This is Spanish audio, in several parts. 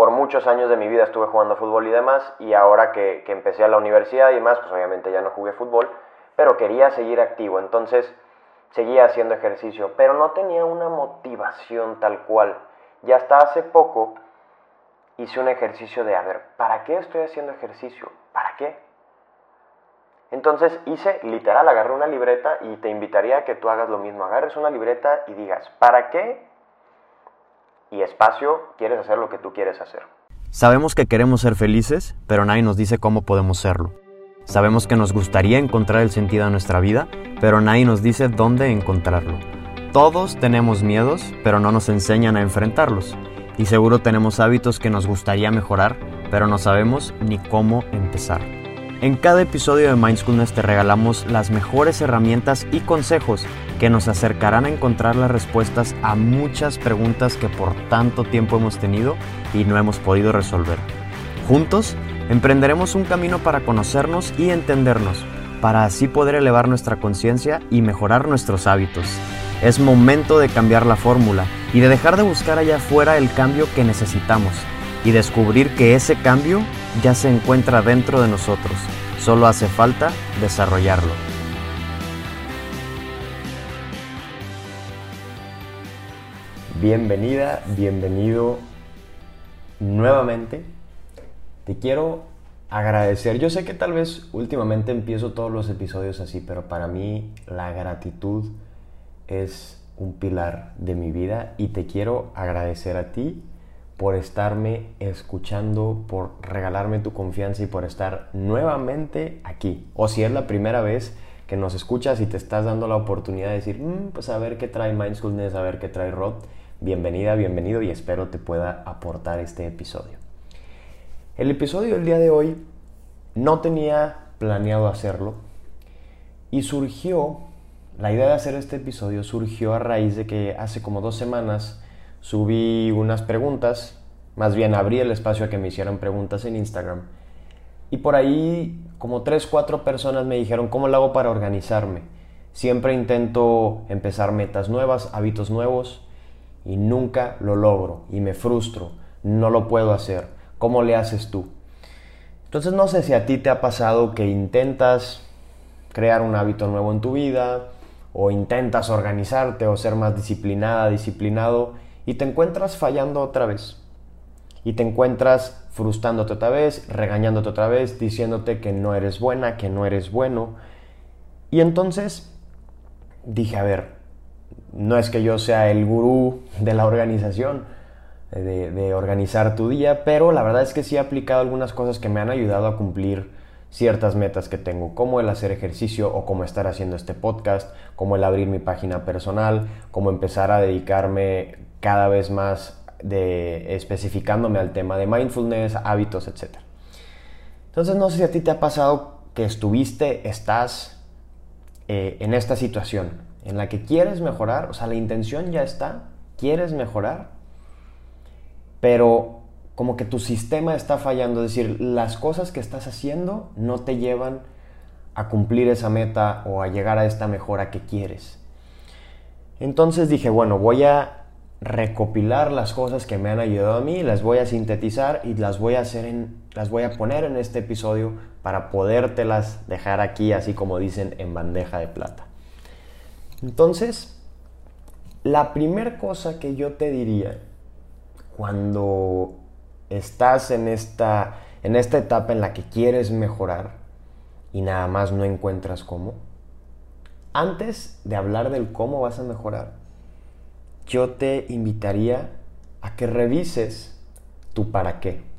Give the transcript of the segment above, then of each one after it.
por muchos años de mi vida estuve jugando fútbol y demás, y ahora que, empecé a la universidad y demás, pues obviamente ya no jugué fútbol, pero quería seguir activo, entonces seguía haciendo ejercicio, pero no tenía una motivación tal cual. Y hasta hace poco hice un ejercicio de, a ver, ¿para qué estoy haciendo ejercicio? ¿Para qué? Entonces hice, literal, agarré una libreta y te invitaría a que tú hagas lo mismo. Agarres una libreta y digas, ¿para qué? Y espacio, quieres hacer lo que tú quieres hacer. Sabemos que queremos ser felices, pero nadie nos dice cómo podemos serlo. Sabemos que nos gustaría encontrar el sentido a nuestra vida, pero nadie nos dice dónde encontrarlo. Todos tenemos miedos, pero no nos enseñan a enfrentarlos. Y seguro tenemos hábitos que nos gustaría mejorar, pero no sabemos ni cómo empezar. En cada episodio de Mindfulness te regalamos las mejores herramientas y consejos que nos acercarán a encontrar las respuestas a muchas preguntas que por tanto tiempo hemos tenido y no hemos podido resolver. Juntos Emprenderemos un camino para conocernos y entendernos, para así poder elevar nuestra conciencia y mejorar nuestros hábitos. Es momento de cambiar la fórmula y de dejar de buscar allá afuera el cambio que necesitamos y descubrir que ese cambio ya se encuentra dentro de nosotros. Solo hace falta desarrollarlo. Bienvenida, bienvenido nuevamente te quiero agradecer. Yo sé que tal vez últimamente empiezo todos los episodios así, pero para mí la gratitud es un pilar de mi vida y te quiero agradecer a ti por estarme escuchando, por regalarme tu confianza y por estar nuevamente aquí. O si es la primera vez que nos escuchas y te estás dando la oportunidad de decir, mm, pues a ver qué trae Mindfulness, a ver qué trae Rod, bienvenida, bienvenido y espero te pueda aportar este episodio. El episodio del día de hoy no tenía planeado hacerlo y surgió, la idea de hacer este episodio surgió a raíz de que hace como dos semanas subí unas preguntas, más bien abrí el espacio a que me hicieran preguntas en Instagram y por ahí como tres, cuatro personas me dijeron cómo lo hago para organizarme. Siempre intento empezar metas nuevas, hábitos nuevos y nunca lo logro y me frustro, no lo puedo hacer ¿Cómo le haces tú? Entonces no sé si a ti te ha pasado que intentas crear un hábito nuevo en tu vida o intentas organizarte o ser más disciplinada, disciplinado y te encuentras fallando otra vez. Y te encuentras frustrándote otra vez, regañándote otra vez, diciéndote que no eres buena, que no eres bueno. Y entonces dije, a ver, no es que yo sea el gurú de la organización, de, organizar tu día, pero la verdad es que sí he aplicado algunas cosas que me han ayudado a cumplir ciertas metas que tengo, como el hacer ejercicio o como estar haciendo este podcast, como el abrir mi página personal, como empezar a dedicarme cada vez más de especificándome al tema de mindfulness, hábitos, etc. Entonces no sé si a ti te ha pasado que estuviste, estás eh, en esta situación en la que quieres mejorar, o sea, la intención ya está, quieres mejorar, pero como que tu sistema está fallando, es decir, las cosas que estás haciendo no te llevan a cumplir esa meta o a llegar a esta mejora que quieres. Entonces dije, bueno, voy a recopilar las cosas que me han ayudado a mí, las voy a sintetizar y las voy a hacer en, las voy a poner en este episodio para podértelas dejar aquí, así como dicen, en bandeja de plata. Entonces, la primera cosa que yo te diría cuando estás en esta, en esta etapa en la que quieres mejorar y nada más no encuentras cómo, antes de hablar del cómo vas a mejorar, yo te invitaría a que revises tu para qué.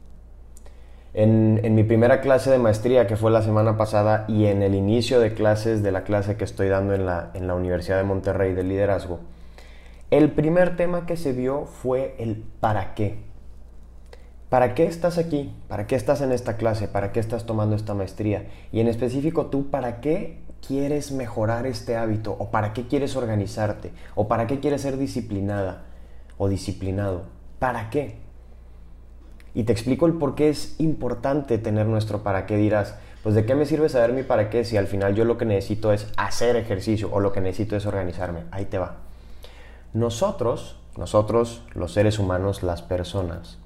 En, mi primera clase de maestría, que fue la semana pasada, y en el inicio de clases de la clase que estoy dando en la, en la Universidad de Monterrey de Liderazgo, el primer tema que se vio fue el para qué. ¿Para qué estás aquí? ¿Para qué estás en esta clase? ¿Para qué estás tomando esta maestría? Y en específico tú, ¿para qué quieres mejorar este hábito? ¿O para qué quieres organizarte? ¿O para qué quieres ser disciplinada o disciplinado? ¿Para qué? Y te explico el por qué es importante tener nuestro para qué. Dirás, pues de qué me sirve saber mi para qué si al final yo lo que necesito es hacer ejercicio o lo que necesito es organizarme. Ahí te va. Nosotros, nosotros, los seres humanos, las personas,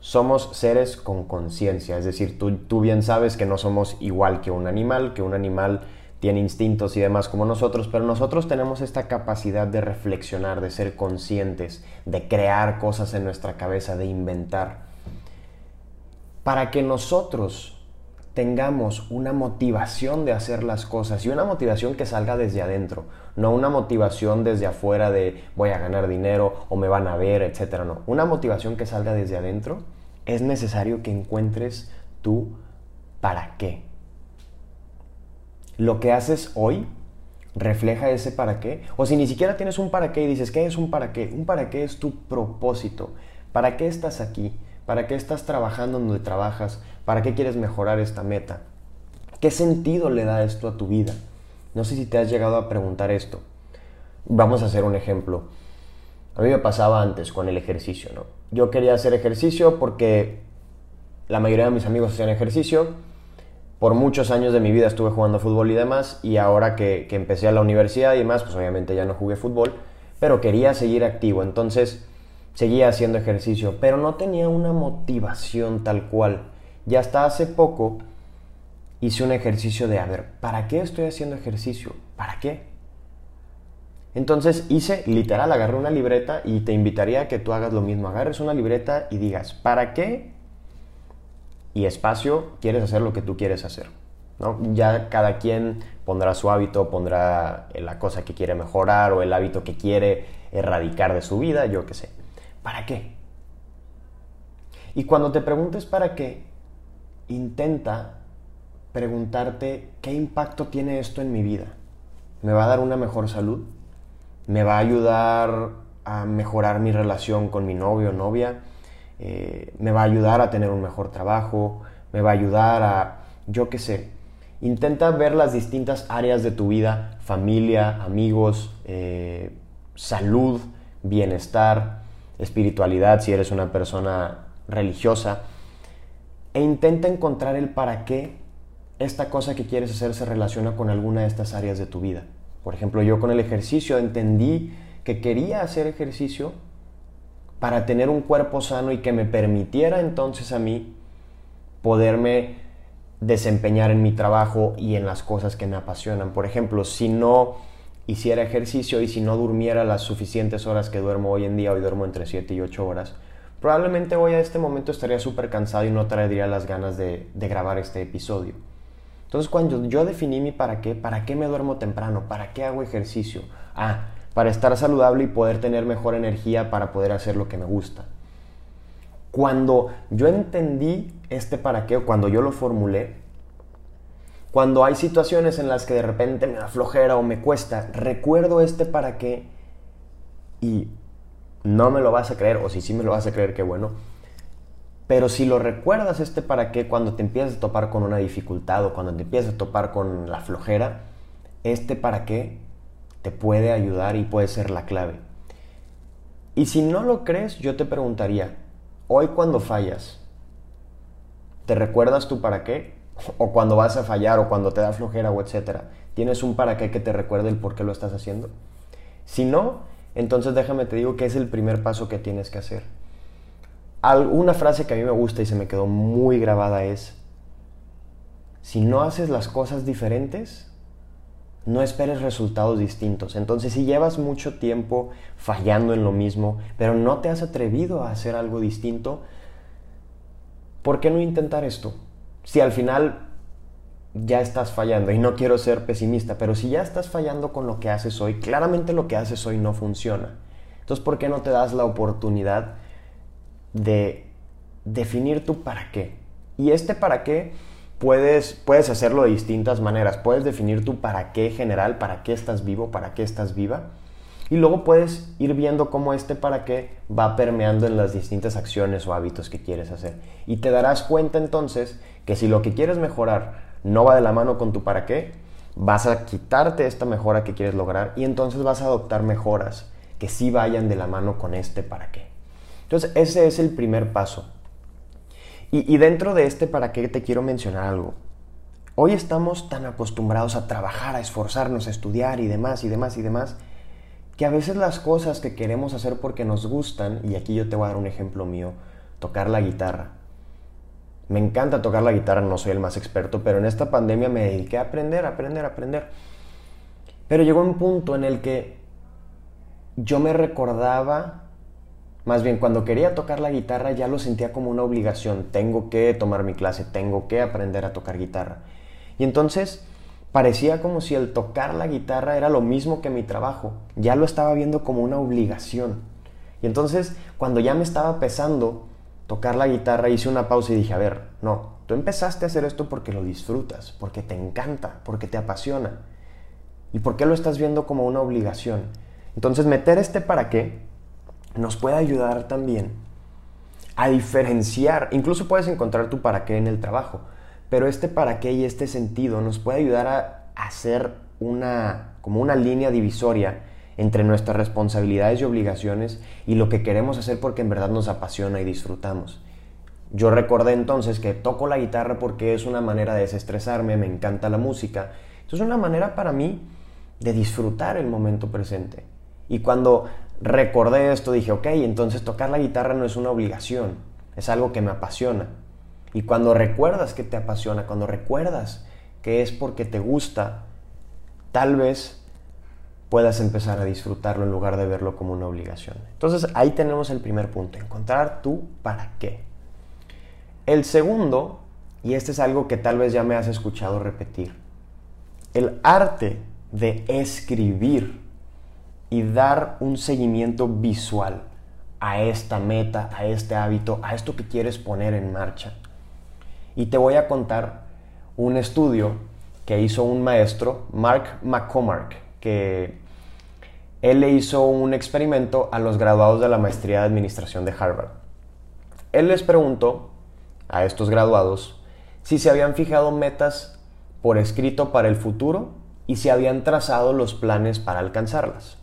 somos seres con conciencia, es decir, tú, tú, bien sabes que no somos igual que un animal, que un animal tiene instintos y demás como nosotros, pero nosotros tenemos esta capacidad de reflexionar, de ser conscientes, de crear cosas en nuestra cabeza, de inventar. Para que nosotros tengamos una motivación de hacer las cosas y una motivación que salga desde adentro, no una motivación desde afuera de voy a ganar dinero o me van a ver, etcétera, no, una motivación que salga desde adentro, es necesario que encuentres tú para qué. Lo que haces hoy refleja ese para qué, o si ni siquiera tienes un para qué y dices, ¿qué es un para qué? Un para qué es tu propósito. ¿Para qué estás aquí? ¿Para qué estás trabajando donde trabajas? ¿Para qué quieres mejorar esta meta? ¿Qué sentido le da esto a tu vida? No sé si te has llegado a preguntar esto. Vamos a hacer un ejemplo. A mí me pasaba antes con el ejercicio, ¿no? Yo quería hacer ejercicio porque la mayoría de mis amigos hacían ejercicio. Por muchos años de mi vida estuve jugando fútbol y demás. Y ahora que, empecé a la universidad y demás, pues obviamente ya no jugué fútbol. Pero quería seguir activo. Entonces seguía haciendo ejercicio. Pero no tenía una motivación tal cual. Y hasta hace poco hice un ejercicio de, a ver, ¿para qué estoy haciendo ejercicio? ¿Para qué? Entonces hice, literal, agarré una libreta y te invitaría a que tú hagas lo mismo. Agarres una libreta y digas, ¿para qué? Y espacio, quieres hacer lo que tú quieres hacer. ¿no? Ya cada quien pondrá su hábito, pondrá la cosa que quiere mejorar o el hábito que quiere erradicar de su vida, yo qué sé. ¿Para qué? Y cuando te preguntes para qué, intenta preguntarte qué impacto tiene esto en mi vida. ¿Me va a dar una mejor salud? ¿Me va a ayudar a mejorar mi relación con mi novio o novia? Eh, ¿Me va a ayudar a tener un mejor trabajo? ¿Me va a ayudar a, yo qué sé? Intenta ver las distintas áreas de tu vida, familia, amigos, eh, salud, bienestar, espiritualidad, si eres una persona religiosa e intenta encontrar el para qué esta cosa que quieres hacer se relaciona con alguna de estas áreas de tu vida. Por ejemplo, yo con el ejercicio entendí que quería hacer ejercicio para tener un cuerpo sano y que me permitiera entonces a mí poderme desempeñar en mi trabajo y en las cosas que me apasionan. Por ejemplo, si no hiciera ejercicio y si no durmiera las suficientes horas que duermo hoy en día, hoy duermo entre 7 y 8 horas, probablemente hoy a este momento estaría súper cansado y no traería las ganas de, grabar este episodio. Entonces cuando yo definí mi para qué, ¿para qué me duermo temprano? ¿Para qué hago ejercicio? Ah, para estar saludable y poder tener mejor energía para poder hacer lo que me gusta. Cuando yo entendí este para qué, cuando yo lo formulé, cuando hay situaciones en las que de repente me da flojera o me cuesta, recuerdo este para qué y no me lo vas a creer, o si sí me lo vas a creer, qué bueno. Pero si lo recuerdas este para qué cuando te empiezas a topar con una dificultad o cuando te empiezas a topar con la flojera, este para qué te puede ayudar y puede ser la clave. Y si no lo crees, yo te preguntaría, hoy cuando fallas, ¿te recuerdas tu para qué? O cuando vas a fallar o cuando te da flojera o etcétera, ¿tienes un para qué que te recuerde el por qué lo estás haciendo? Si no, entonces déjame te digo que es el primer paso que tienes que hacer. Una frase que a mí me gusta y se me quedó muy grabada es, si no haces las cosas diferentes, no esperes resultados distintos. Entonces, si llevas mucho tiempo fallando en lo mismo, pero no te has atrevido a hacer algo distinto, ¿por qué no intentar esto? Si al final ya estás fallando, y no quiero ser pesimista, pero si ya estás fallando con lo que haces hoy, claramente lo que haces hoy no funciona. Entonces, ¿por qué no te das la oportunidad de definir tu para qué? Y este para qué puedes, puedes hacerlo de distintas maneras. Puedes definir tu para qué general, para qué estás vivo, para qué estás viva. Y luego puedes ir viendo cómo este para qué va permeando en las distintas acciones o hábitos que quieres hacer. Y te darás cuenta entonces que si lo que quieres mejorar no va de la mano con tu para qué, vas a quitarte esta mejora que quieres lograr y entonces vas a adoptar mejoras que sí vayan de la mano con este para qué. Entonces ese es el primer paso. Y, dentro de este para qué te quiero mencionar algo. Hoy estamos tan acostumbrados a trabajar, a esforzarnos, a estudiar y demás y demás y demás, que a veces las cosas que queremos hacer porque nos gustan, y aquí yo te voy a dar un ejemplo mío, tocar la guitarra. Me encanta tocar la guitarra, no soy el más experto, pero en esta pandemia me dediqué a aprender, aprender, aprender. Pero llegó un punto en el que yo me recordaba, más bien cuando quería tocar la guitarra ya lo sentía como una obligación, tengo que tomar mi clase, tengo que aprender a tocar guitarra. Y entonces parecía como si el tocar la guitarra era lo mismo que mi trabajo, ya lo estaba viendo como una obligación. Y entonces cuando ya me estaba pesando tocar la guitarra hice una pausa y dije, a ver, no, tú empezaste a hacer esto porque lo disfrutas, porque te encanta, porque te apasiona. ¿Y por qué lo estás viendo como una obligación? Entonces meter este para qué nos puede ayudar también a diferenciar, incluso puedes encontrar tu para qué en el trabajo, pero este para qué y este sentido nos puede ayudar a hacer una como una línea divisoria entre nuestras responsabilidades y obligaciones y lo que queremos hacer porque en verdad nos apasiona y disfrutamos. Yo recordé entonces que toco la guitarra porque es una manera de desestresarme, me encanta la música. es una manera para mí de disfrutar el momento presente. Y cuando recordé esto dije, ok, entonces tocar la guitarra no es una obligación, es algo que me apasiona. Y cuando recuerdas que te apasiona, cuando recuerdas que es porque te gusta, tal vez puedas empezar a disfrutarlo en lugar de verlo como una obligación. Entonces ahí tenemos el primer punto, encontrar tú para qué. El segundo, y este es algo que tal vez ya me has escuchado repetir, el arte de escribir y dar un seguimiento visual a esta meta, a este hábito, a esto que quieres poner en marcha. Y te voy a contar un estudio que hizo un maestro, Mark McCormack, que él le hizo un experimento a los graduados de la maestría de administración de Harvard. Él les preguntó a estos graduados si se habían fijado metas por escrito para el futuro y se habían trazado los planes para alcanzarlas.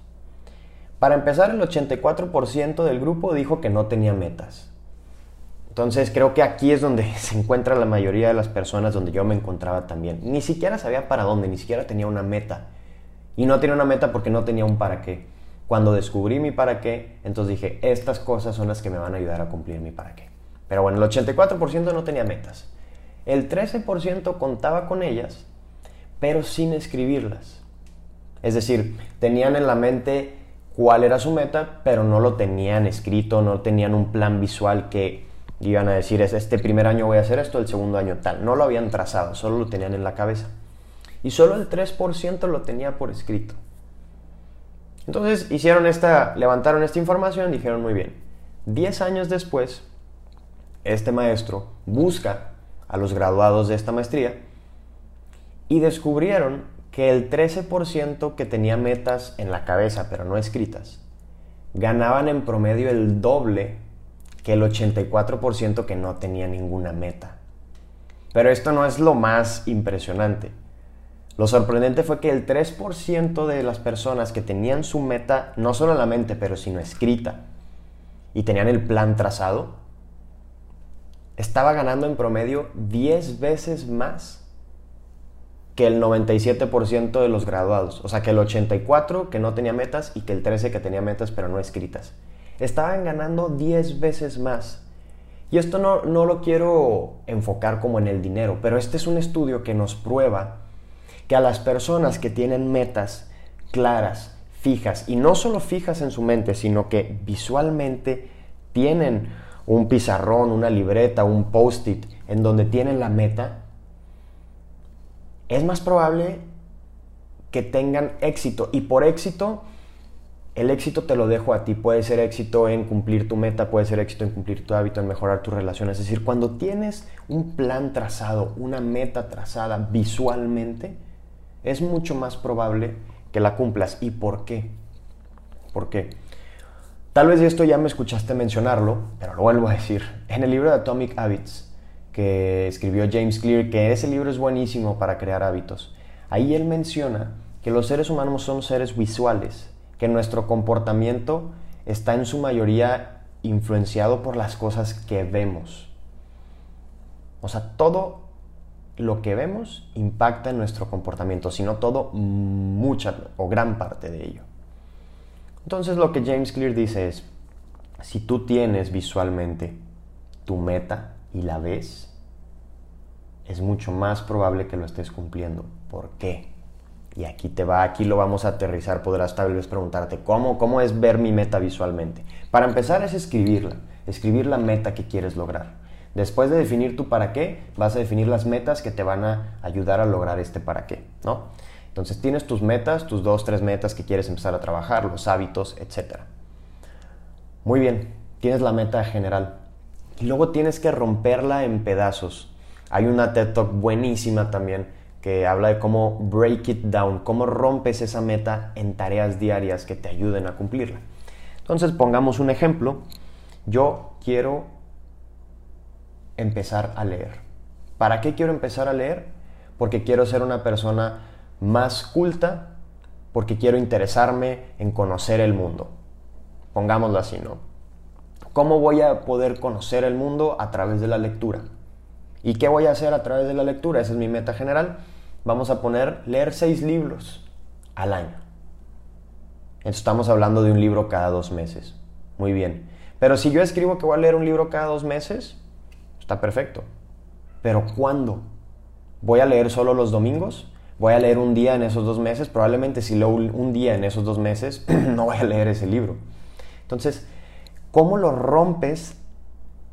Para empezar, el 84% del grupo dijo que no tenía metas. Entonces creo que aquí es donde se encuentra la mayoría de las personas donde yo me encontraba también. Ni siquiera sabía para dónde, ni siquiera tenía una meta. Y no tenía una meta porque no tenía un para qué. Cuando descubrí mi para qué, entonces dije, estas cosas son las que me van a ayudar a cumplir mi para qué. Pero bueno, el 84% no tenía metas. El 13% contaba con ellas pero sin escribirlas. Es decir, tenían en la mente cuál era su meta, pero no lo tenían escrito, no tenían un plan visual que iban a decir, es este primer año voy a hacer esto, el segundo año tal. No lo habían trazado, solo lo tenían en la cabeza. Y solo el 3% lo tenía por escrito. Entonces hicieron esta, levantaron esta información y dijeron muy bien. Diez años después, este maestro busca a los graduados de esta maestría y descubrieron que el 13% que tenía metas en la cabeza pero no escritas, ganaban en promedio el doble que el 84% que no tenía ninguna meta. Pero esto no es lo más impresionante. Lo sorprendente fue que el 3% de las personas que tenían su meta no solo en la mente, pero sino escrita, y tenían el plan trazado, estaba ganando en promedio 10 veces más que el 97% de los graduados. O sea, que el 84% que no tenía metas y que el 13% que tenía metas pero no escritas. Estaban ganando 10 veces más. Y esto no, no lo quiero enfocar como en el dinero, pero este es un estudio que nos prueba que a las personas que tienen metas claras, fijas, y no solo fijas en su mente, sino que visualmente tienen un pizarrón, una libreta, un post-it, en donde tienen la meta, es más probable que tengan éxito. Y por éxito, el éxito te lo dejo a ti. Puede ser éxito en cumplir tu meta, puede ser éxito en cumplir tu hábito, en mejorar tu relación. Es decir, cuando tienes un plan trazado, una meta trazada visualmente, es mucho más probable que la cumplas. ¿Y por qué? ¿Por qué? Tal vez esto ya me escuchaste mencionarlo, pero lo vuelvo a decir. En el libro de Atomic Habits, que escribió James Clear, que ese libro es buenísimo para crear hábitos. Ahí él menciona que los seres humanos son seres visuales, que nuestro comportamiento está en su mayoría influenciado por las cosas que vemos. O sea, todo lo que vemos impacta en nuestro comportamiento, sino todo, mucha o gran parte de ello. Entonces lo que James Clear dice es, si tú tienes visualmente tu meta y la ves, es mucho más probable que lo estés cumpliendo. ¿Por qué? Y aquí te va, aquí lo vamos a aterrizar, podrás tal vez preguntarte, ¿cómo, cómo es ver mi meta visualmente? Para empezar es escribirla, escribir la meta que quieres lograr. Después de definir tu para qué, vas a definir las metas que te van a ayudar a lograr este para qué, ¿no? Entonces tienes tus metas, tus dos, tres metas que quieres empezar a trabajar, los hábitos, etc. Muy bien, tienes la meta general. Y luego tienes que romperla en pedazos. Hay una TED Talk buenísima también que habla de cómo break it down, cómo rompes esa meta en tareas diarias que te ayuden a cumplirla. Entonces pongamos un ejemplo. Yo quiero empezar a leer. ¿Para qué quiero empezar a leer? Porque quiero ser una persona más culta, porque quiero interesarme en conocer el mundo. Pongámoslo así, ¿no? ¿Cómo voy a poder conocer el mundo? A través de la lectura. ¿Y qué voy a hacer a través de la lectura? Esa es mi meta general vamos a poner leer seis libros al año. estamos hablando de un libro cada dos meses. Muy bien. Pero si yo escribo que voy a leer un libro cada dos meses, está perfecto. Pero ¿cuándo? ¿Voy a leer solo los domingos? ¿Voy a leer un día en esos dos meses? Probablemente si leo un día en esos dos meses, no voy a leer ese libro. Entonces, ¿cómo lo rompes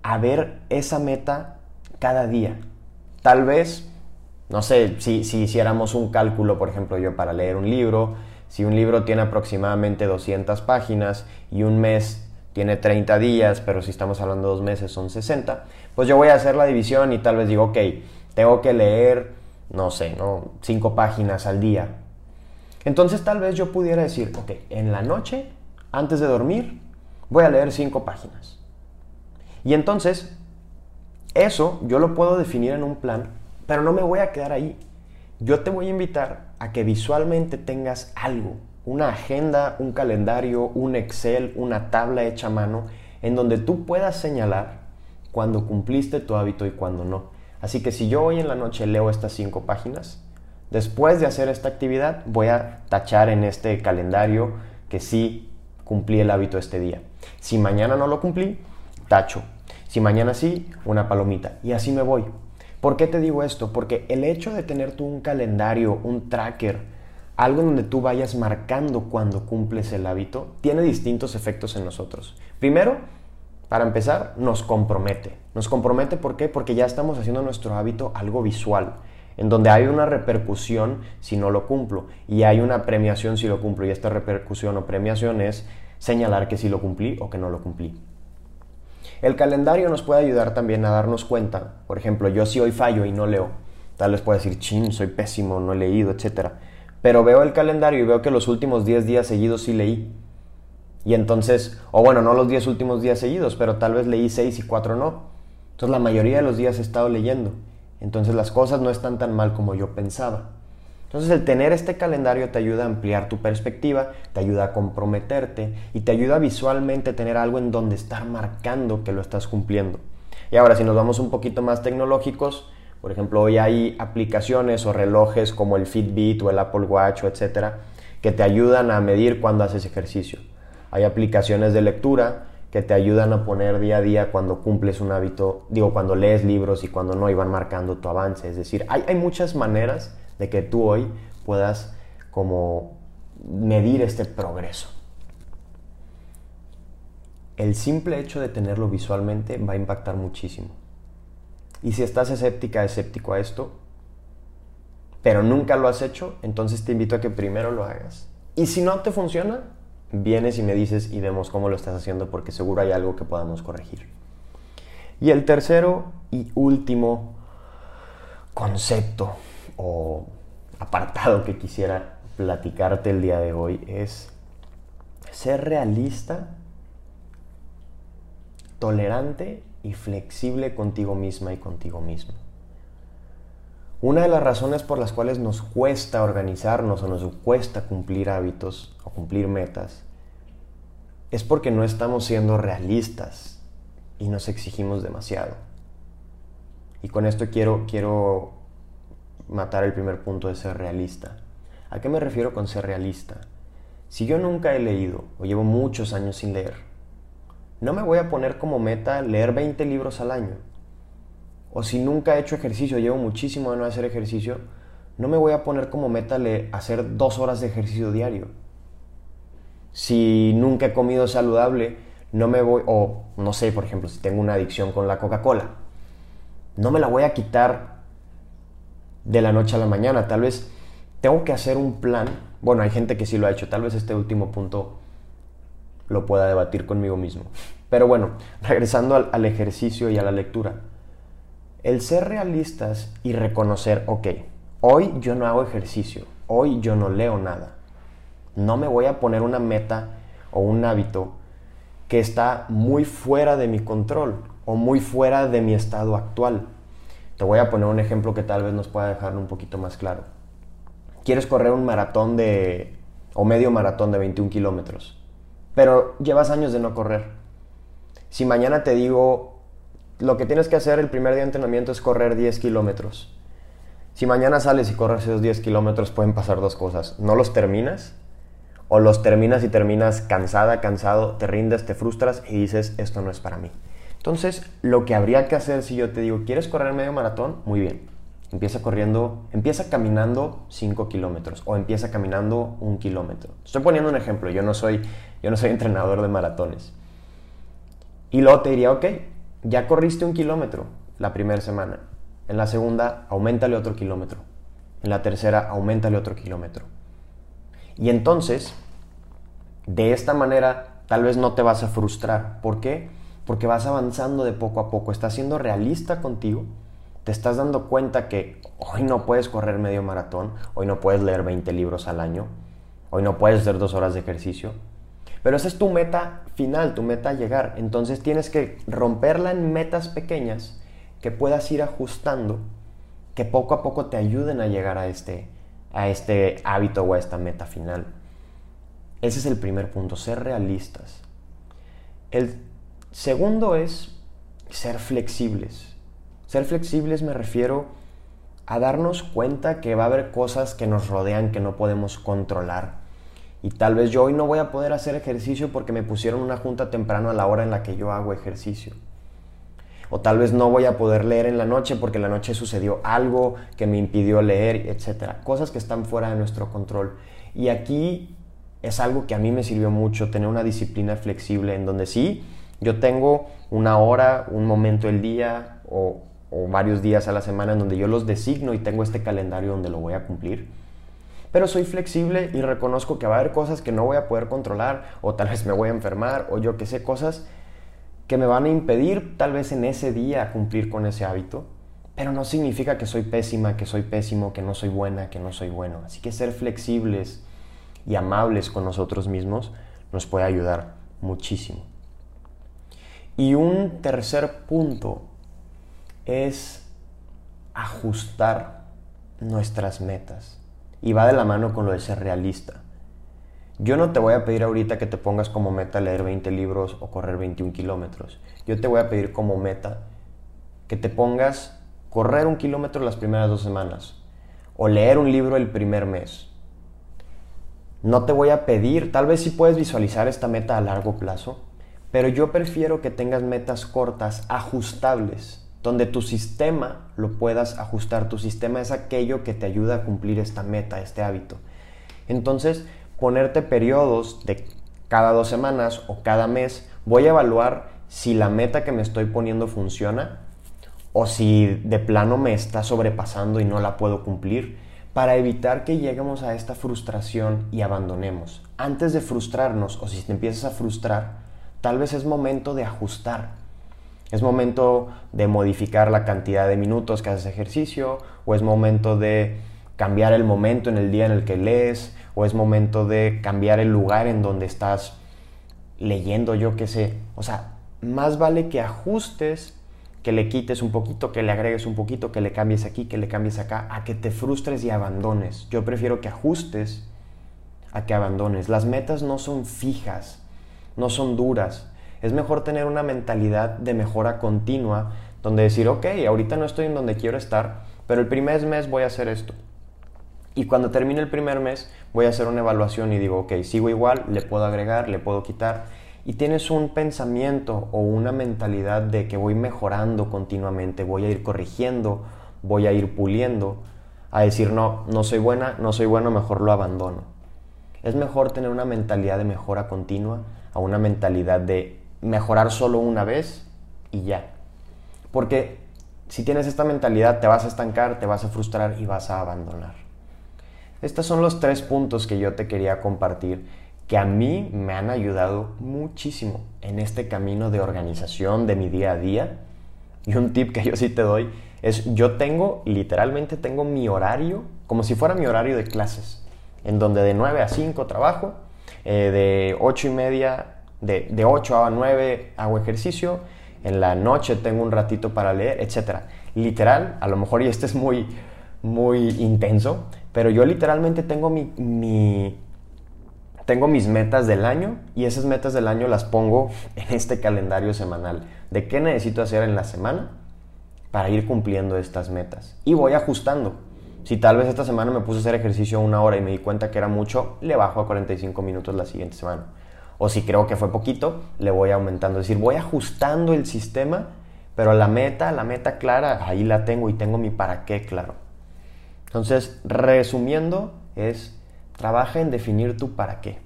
a ver esa meta cada día? Tal vez no sé, si, si hiciéramos un cálculo, por ejemplo, yo para leer un libro, si un libro tiene aproximadamente 200 páginas y un mes tiene 30 días, pero si estamos hablando de dos meses son 60, pues yo voy a hacer la división y tal vez digo, ok, tengo que leer, no sé, ¿no? 5 páginas al día. Entonces tal vez yo pudiera decir, ok, en la noche, antes de dormir, voy a leer 5 páginas. Y entonces, eso yo lo puedo definir en un plan pero no me voy a quedar ahí. Yo te voy a invitar a que visualmente tengas algo, una agenda, un calendario, un Excel, una tabla hecha a mano, en donde tú puedas señalar cuando cumpliste tu hábito y cuando no. Así que si yo hoy en la noche leo estas cinco páginas, después de hacer esta actividad voy a tachar en este calendario que sí cumplí el hábito este día. Si mañana no lo cumplí, tacho. Si mañana sí, una palomita. Y así me voy. ¿Por qué te digo esto? Porque el hecho de tener tú un calendario, un tracker, algo donde tú vayas marcando cuando cumples el hábito, tiene distintos efectos en nosotros. Primero, para empezar, nos compromete. Nos compromete ¿por qué? Porque ya estamos haciendo nuestro hábito algo visual, en donde hay una repercusión si no lo cumplo y hay una premiación si lo cumplo y esta repercusión o premiación es señalar que sí lo cumplí o que no lo cumplí. El calendario nos puede ayudar también a darnos cuenta. Por ejemplo, yo si hoy fallo y no leo, tal vez pueda decir, chin, soy pésimo, no he leído, etc. Pero veo el calendario y veo que los últimos 10 días seguidos sí leí. Y entonces, o bueno, no los 10 últimos días seguidos, pero tal vez leí 6 y 4 no. Entonces la mayoría de los días he estado leyendo. Entonces las cosas no están tan mal como yo pensaba. Entonces el tener este calendario te ayuda a ampliar tu perspectiva, te ayuda a comprometerte y te ayuda visualmente a tener algo en donde estar marcando que lo estás cumpliendo. Y ahora si nos vamos un poquito más tecnológicos, por ejemplo, hoy hay aplicaciones o relojes como el Fitbit o el Apple Watch o etcétera que te ayudan a medir cuando haces ejercicio. Hay aplicaciones de lectura que te ayudan a poner día a día cuando cumples un hábito, digo, cuando lees libros y cuando no, y van marcando tu avance. Es decir, hay, hay muchas maneras de que tú hoy puedas como medir este progreso. El simple hecho de tenerlo visualmente va a impactar muchísimo. Y si estás escéptica, escéptico a esto, pero nunca lo has hecho, entonces te invito a que primero lo hagas. Y si no te funciona, vienes y me dices y vemos cómo lo estás haciendo porque seguro hay algo que podamos corregir. Y el tercero y último concepto o apartado que quisiera platicarte el día de hoy es ser realista, tolerante y flexible contigo misma y contigo mismo. Una de las razones por las cuales nos cuesta organizarnos o nos cuesta cumplir hábitos o cumplir metas es porque no estamos siendo realistas y nos exigimos demasiado. Y con esto quiero, quiero matar el primer punto de ser realista. ¿A qué me refiero con ser realista? Si yo nunca he leído o llevo muchos años sin leer, no me voy a poner como meta leer 20 libros al año. O si nunca he hecho ejercicio, llevo muchísimo de no hacer ejercicio, no me voy a poner como meta hacer dos horas de ejercicio diario. Si nunca he comido saludable, no me voy, o no sé, por ejemplo, si tengo una adicción con la Coca-Cola, no me la voy a quitar de la noche a la mañana. Tal vez tengo que hacer un plan. Bueno, hay gente que sí lo ha hecho. Tal vez este último punto lo pueda debatir conmigo mismo. Pero bueno, regresando al, ejercicio y a la lectura. El ser realistas y reconocer, ok, hoy yo no hago ejercicio, hoy yo no leo nada. No me voy a poner una meta o un hábito que está muy fuera de mi control o muy fuera de mi estado actual. Te voy a poner un ejemplo que tal vez nos pueda dejarlo un poquito más claro. Quieres correr un maratón de, o medio maratón de 21 kilómetros pero llevas años de no correr. Si mañana te digo, lo que tienes que hacer el primer día de entrenamiento es correr 10 kilómetros. Si mañana sales y corres esos 10 kilómetros pueden pasar dos cosas. No los terminas o los terminas y terminas cansada, cansado, te rindes, te frustras y dices, esto no es para mí. Entonces, lo que habría que hacer si yo te digo, ¿quieres correr medio maratón? Muy bien. Empieza corriendo, empieza caminando 5 kilómetros o empieza caminando un kilómetro. Estoy poniendo un ejemplo, yo no soy, yo no soy entrenador de maratones. Y luego te diría, ok, ya corriste un kilómetro la primera semana. En la segunda, aumentale otro kilómetro. En la tercera, aumentale otro kilómetro. Y entonces, de esta manera, tal vez no te vas a frustrar. ¿Por qué? Porque vas avanzando de poco a poco. Estás siendo realista contigo te estás dando cuenta que hoy no puedes correr medio maratón, hoy no puedes leer 20 libros al año, hoy no puedes hacer dos horas de ejercicio, pero esa es tu meta final, tu meta llegar. Entonces tienes que romperla en metas pequeñas que puedas ir ajustando, que poco a poco te ayuden a llegar a este, a este hábito o a esta meta final. Ese es el primer punto, ser realistas. El segundo es ser flexibles. Ser flexibles me refiero a darnos cuenta que va a haber cosas que nos rodean que no podemos controlar. Y tal vez yo hoy no voy a poder hacer ejercicio porque me pusieron una junta temprano a la hora en la que yo hago ejercicio. O tal vez no voy a poder leer en la noche porque en la noche sucedió algo que me impidió leer, etc. Cosas que están fuera de nuestro control. Y aquí es algo que a mí me sirvió mucho, tener una disciplina flexible en donde sí, yo tengo una hora, un momento del día o varios días a la semana en donde yo los designo y tengo este calendario donde lo voy a cumplir. Pero soy flexible y reconozco que va a haber cosas que no voy a poder controlar o tal vez me voy a enfermar o yo que sé, cosas que me van a impedir tal vez en ese día cumplir con ese hábito. Pero no significa que soy pésima, que soy pésimo, que no soy buena, que no soy bueno. Así que ser flexibles y amables con nosotros mismos nos puede ayudar muchísimo. Y un tercer punto es ajustar nuestras metas. Y va de la mano con lo de ser realista. Yo no te voy a pedir ahorita que te pongas como meta leer 20 libros o correr 21 kilómetros. Yo te voy a pedir como meta que te pongas correr un kilómetro las primeras dos semanas o leer un libro el primer mes. No te voy a pedir, tal vez si puedes visualizar esta meta a largo plazo, pero yo prefiero que tengas metas cortas, ajustables donde tu sistema lo puedas ajustar. Tu sistema es aquello que te ayuda a cumplir esta meta, este hábito. Entonces, ponerte periodos de cada dos semanas o cada mes, voy a evaluar si la meta que me estoy poniendo funciona o si de plano me está sobrepasando y no la puedo cumplir, para evitar que lleguemos a esta frustración y abandonemos. Antes de frustrarnos o si te empiezas a frustrar, tal vez es momento de ajustar es momento de modificar la cantidad de minutos que haces ejercicio, o es momento de cambiar el momento en el día en el que lees, o es momento de cambiar el lugar en donde estás leyendo, yo qué sé. O sea, más vale que ajustes, que le quites un poquito, que le agregues un poquito, que le cambies aquí, que le cambies acá, a que te frustres y abandones. Yo prefiero que ajustes a que abandones. Las metas no son fijas, no son duras es mejor tener una mentalidad de mejora continua, donde decir, ok, ahorita no estoy en donde quiero estar, pero el primer mes voy a hacer esto. Y cuando termine el primer mes, voy a hacer una evaluación y digo, ok, sigo igual, le puedo agregar, le puedo quitar. y tienes un pensamiento o una mentalidad de que voy mejorando continuamente, voy a ir corrigiendo, voy a ir puliendo, a decir no, no soy buena, no soy bueno, mejor lo abandono. Es mejor tener una mentalidad de mejora continua a una mentalidad de mejorar solo una vez y ya. Porque si tienes esta mentalidad te vas a estancar, te vas a frustrar y vas a abandonar. Estos son los tres puntos que yo te quería compartir que a mí me han ayudado muchísimo en este camino de organización de mi día a día. Y un tip que yo sí te doy es yo tengo, literalmente tengo mi horario, como si fuera mi horario de clases, en donde de 9 a 5 trabajo, eh, de 8 y media, de, de 8 a 9 hago ejercicio, en la noche tengo un ratito para leer, etc. Literal, a lo mejor y este es muy, muy intenso, pero yo literalmente tengo mi, mi tengo mis metas del año y esas metas del año las pongo en este calendario semanal de qué necesito hacer en la semana para ir cumpliendo estas metas. Y voy ajustando. Si tal vez esta semana me puse a hacer ejercicio una hora y me di cuenta que era mucho, le bajo a 45 minutos la siguiente semana. O si creo que fue poquito, le voy aumentando. Es decir, voy ajustando el sistema, pero la meta, la meta clara, ahí la tengo y tengo mi para qué claro. Entonces, resumiendo, es Trabaja en definir tu para qué.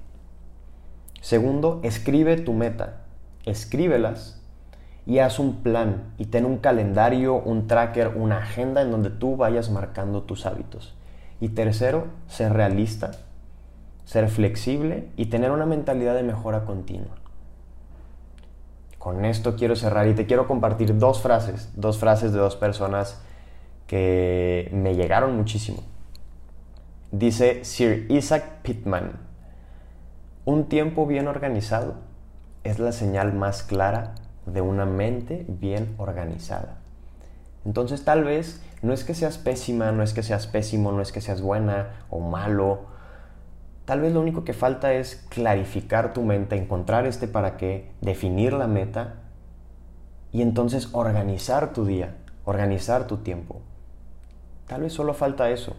Segundo, escribe tu meta. Escríbelas y haz un plan y ten un calendario, un tracker, una agenda en donde tú vayas marcando tus hábitos. Y tercero, ser realista, ser flexible y tener una mentalidad de mejora continua. Con esto quiero cerrar y te quiero compartir dos frases, dos frases de dos personas que me llegaron muchísimo. Dice Sir Isaac Pittman, un tiempo bien organizado es la señal más clara de una mente bien organizada. Entonces tal vez no es que seas pésima, no es que seas pésimo, no es que seas buena o malo. Tal vez lo único que falta es clarificar tu mente, encontrar este para qué, definir la meta y entonces organizar tu día, organizar tu tiempo. Tal vez solo falta eso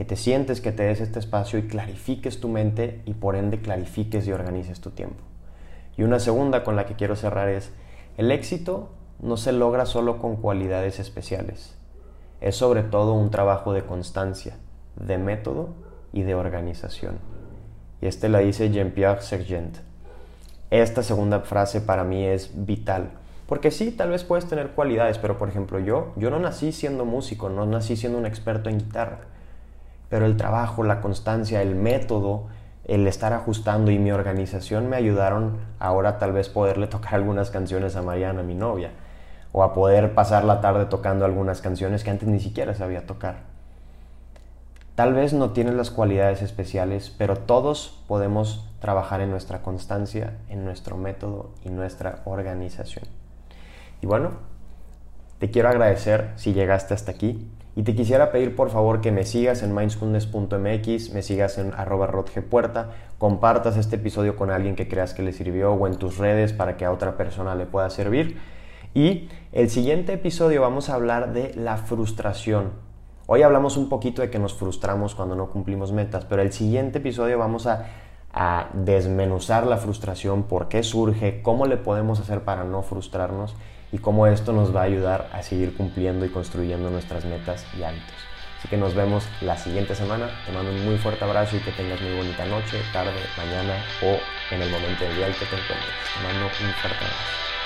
que te sientes, que te des este espacio y clarifiques tu mente y por ende clarifiques y organices tu tiempo. Y una segunda con la que quiero cerrar es, el éxito no se logra solo con cualidades especiales, es sobre todo un trabajo de constancia, de método y de organización. Y este la dice Jean-Pierre Sergent. Esta segunda frase para mí es vital, porque sí, tal vez puedes tener cualidades, pero por ejemplo yo, yo no nací siendo músico, no nací siendo un experto en guitarra pero el trabajo, la constancia, el método, el estar ajustando y mi organización me ayudaron ahora tal vez poderle tocar algunas canciones a Mariana, mi novia, o a poder pasar la tarde tocando algunas canciones que antes ni siquiera sabía tocar. Tal vez no tienes las cualidades especiales, pero todos podemos trabajar en nuestra constancia, en nuestro método y nuestra organización. Y bueno, te quiero agradecer si llegaste hasta aquí. Y te quisiera pedir por favor que me sigas en mindfulness.mx, me sigas en arroba rodgepuerta, compartas este episodio con alguien que creas que le sirvió o en tus redes para que a otra persona le pueda servir. Y el siguiente episodio vamos a hablar de la frustración. Hoy hablamos un poquito de que nos frustramos cuando no cumplimos metas, pero el siguiente episodio vamos a, a desmenuzar la frustración, por qué surge, cómo le podemos hacer para no frustrarnos y cómo esto nos va a ayudar a seguir cumpliendo y construyendo nuestras metas y hábitos. Así que nos vemos la siguiente semana. Te mando un muy fuerte abrazo y que tengas muy bonita noche, tarde, mañana o en el momento del día que te encuentres. Te mando un fuerte abrazo.